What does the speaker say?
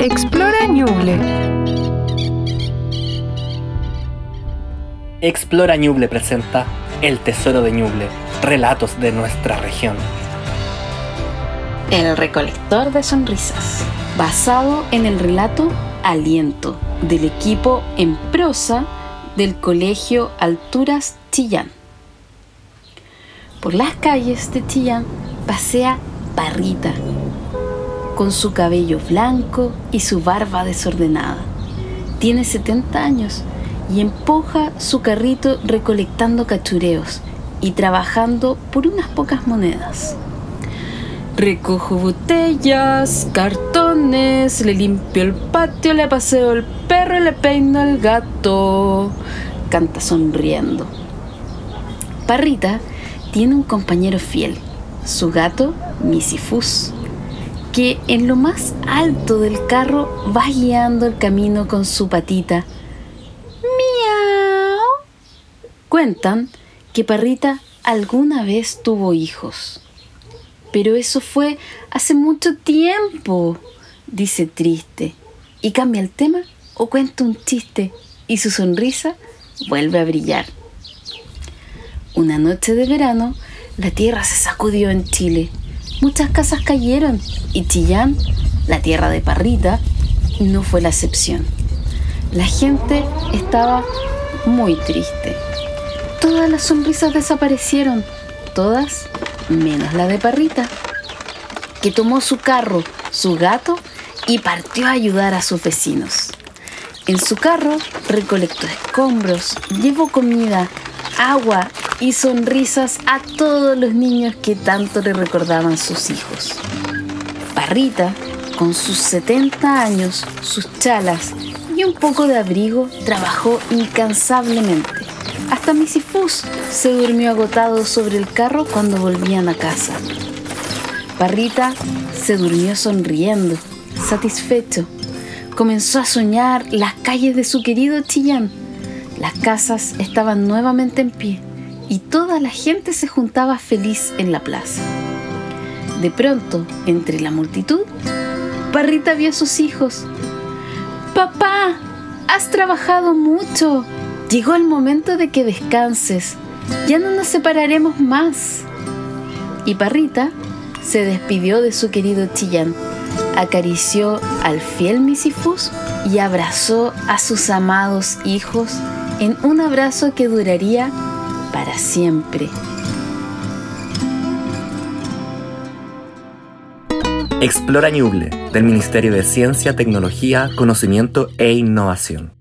Explora Ñuble. Explora Ñuble presenta El Tesoro de Ñuble, relatos de nuestra región. El recolector de sonrisas, basado en el relato Aliento del equipo en prosa del Colegio Alturas Chillán. Por las calles de Chillán pasea Parrita, con su cabello blanco y su barba desordenada. Tiene 70 años y empuja su carrito recolectando cachureos y trabajando por unas pocas monedas. Recojo botellas, cartones, le limpio el patio, le paseo el perro, le peino el gato. Canta sonriendo. Parrita tiene un compañero fiel, su gato Misifus, que en lo más alto del carro va guiando el camino con su patita. ¡Miau! Cuentan que Parrita alguna vez tuvo hijos. Pero eso fue hace mucho tiempo, dice triste, y cambia el tema o cuenta un chiste y su sonrisa vuelve a brillar. Una noche de verano, la tierra se sacudió en Chile. Muchas casas cayeron y Chillán, la tierra de Parrita, no fue la excepción. La gente estaba muy triste. Todas las sonrisas desaparecieron, todas menos la de Parrita, que tomó su carro, su gato y partió a ayudar a sus vecinos. En su carro recolectó escombros, llevó comida, agua y sonrisas a todos los niños que tanto le recordaban sus hijos. Parrita, con sus 70 años, sus chalas y un poco de abrigo, trabajó incansablemente. Hasta Misifus se durmió agotado sobre el carro cuando volvían a casa. Parrita se durmió sonriendo, satisfecho. Comenzó a soñar las calles de su querido Chillán. Las casas estaban nuevamente en pie y toda la gente se juntaba feliz en la plaza. De pronto, entre la multitud, Parrita vio a sus hijos. Papá, has trabajado mucho. Llegó el momento de que descanses. Ya no nos separaremos más. Y Parrita se despidió de su querido Chillán, acarició al fiel Misifus y abrazó a sus amados hijos en un abrazo que duraría para siempre. Explora Ñuble, del Ministerio de Ciencia, Tecnología, Conocimiento e Innovación.